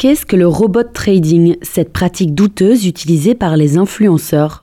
Qu'est-ce que le robot trading, cette pratique douteuse utilisée par les influenceurs?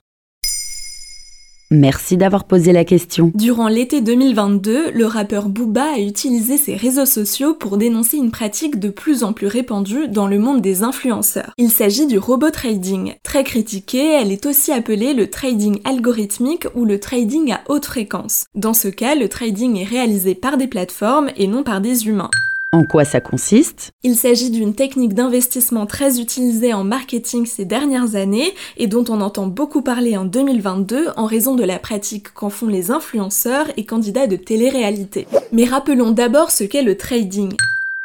Merci d'avoir posé la question. Durant l'été 2022, le rappeur Booba a utilisé ses réseaux sociaux pour dénoncer une pratique de plus en plus répandue dans le monde des influenceurs. Il s'agit du robot trading. Très critiquée, elle est aussi appelée le trading algorithmique ou le trading à haute fréquence. Dans ce cas, le trading est réalisé par des plateformes et non par des humains. En quoi ça consiste? Il s'agit d'une technique d'investissement très utilisée en marketing ces dernières années et dont on entend beaucoup parler en 2022 en raison de la pratique qu'en font les influenceurs et candidats de télé-réalité. Mais rappelons d'abord ce qu'est le trading.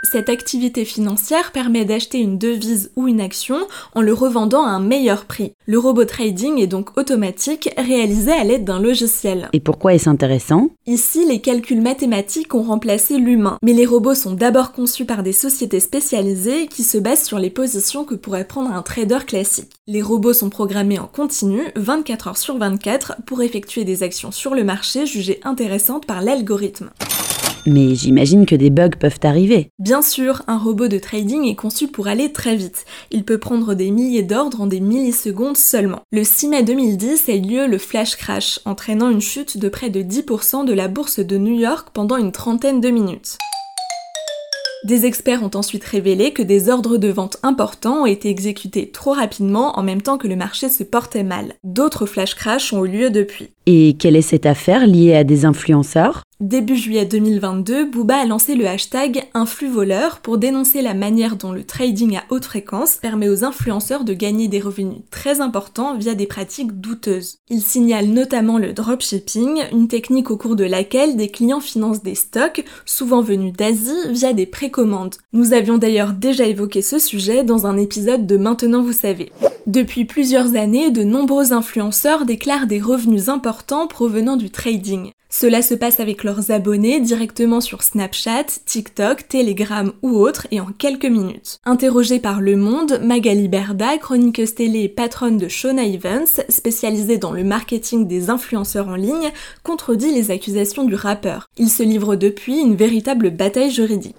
Cette activité financière permet d'acheter une devise ou une action en le revendant à un meilleur prix. Le robot trading est donc automatique, réalisé à l'aide d'un logiciel. Et pourquoi est-ce intéressant? Ici, les calculs mathématiques ont remplacé l'humain, mais les robots sont d'abord conçus par des sociétés spécialisées qui se basent sur les positions que pourrait prendre un trader classique. Les robots sont programmés en continu, 24 heures sur 24, pour effectuer des actions sur le marché jugées intéressantes par l'algorithme. Mais j'imagine que des bugs peuvent arriver. Bien sûr, un robot de trading est conçu pour aller très vite. Il peut prendre des milliers d'ordres en des millisecondes seulement. Le 6 mai 2010 a eu lieu le flash crash, entraînant une chute de près de 10% de la bourse de New York pendant une trentaine de minutes. Des experts ont ensuite révélé que des ordres de vente importants ont été exécutés trop rapidement en même temps que le marché se portait mal. D'autres flash crash ont eu lieu depuis. Et quelle est cette affaire liée à des influenceurs? Début juillet 2022, Booba a lancé le hashtag voleur pour dénoncer la manière dont le trading à haute fréquence permet aux influenceurs de gagner des revenus très importants via des pratiques douteuses. Il signale notamment le dropshipping, une technique au cours de laquelle des clients financent des stocks, souvent venus d'Asie, via des précommandes. Nous avions d'ailleurs déjà évoqué ce sujet dans un épisode de Maintenant vous savez. Depuis plusieurs années, de nombreux influenceurs déclarent des revenus importants provenant du trading. Cela se passe avec leurs abonnés directement sur Snapchat, TikTok, Telegram ou autres et en quelques minutes. Interrogée par Le Monde, Magali Berda, chroniqueuse télé et patronne de Shona Evans, spécialisée dans le marketing des influenceurs en ligne, contredit les accusations du rappeur. Il se livre depuis une véritable bataille juridique.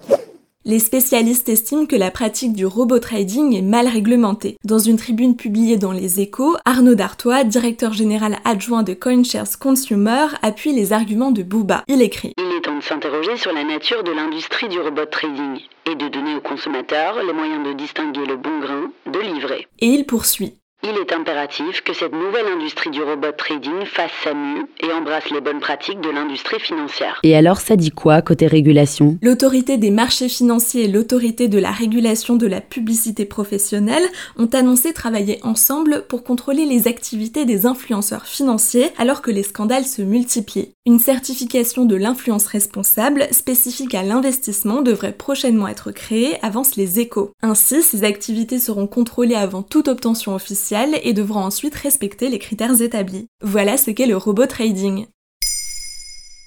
Les spécialistes estiment que la pratique du robot trading est mal réglementée. Dans une tribune publiée dans Les Échos, Arnaud Dartois, directeur général adjoint de CoinShares Consumer, appuie les arguments de Booba. Il écrit Il est temps de s'interroger sur la nature de l'industrie du robot trading et de donner aux consommateurs les moyens de distinguer le bon grain de l'ivraie. Et il poursuit il est impératif que cette nouvelle industrie du robot trading fasse sa mue et embrasse les bonnes pratiques de l'industrie financière. Et alors ça dit quoi côté régulation? L'autorité des marchés financiers et l'autorité de la régulation de la publicité professionnelle ont annoncé travailler ensemble pour contrôler les activités des influenceurs financiers alors que les scandales se multiplient. Une certification de l'influence responsable spécifique à l'investissement devrait prochainement être créée, avancent les échos. Ainsi, ces activités seront contrôlées avant toute obtention officielle et devront ensuite respecter les critères établis. Voilà ce qu'est le robot trading.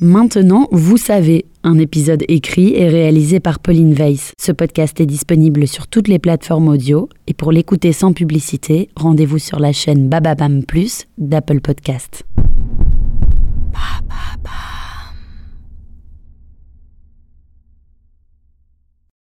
Maintenant, vous savez, un épisode écrit et réalisé par Pauline Weiss. Ce podcast est disponible sur toutes les plateformes audio et pour l'écouter sans publicité, rendez-vous sur la chaîne Bababam Plus d'Apple Podcast.